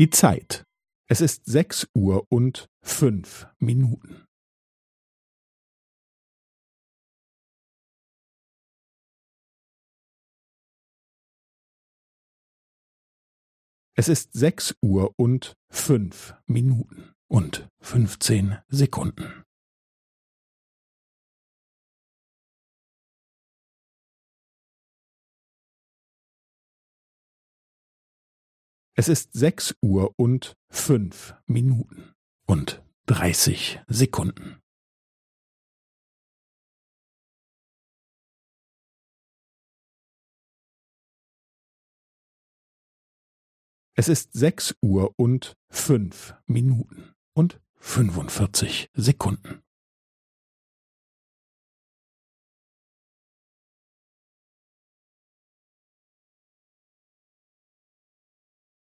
Die Zeit. Es ist sechs Uhr und fünf Minuten. Es ist sechs Uhr und fünf Minuten und fünfzehn Sekunden. Es ist sechs Uhr und fünf Minuten und dreißig Sekunden. Es ist sechs Uhr und fünf Minuten und fünfundvierzig Sekunden.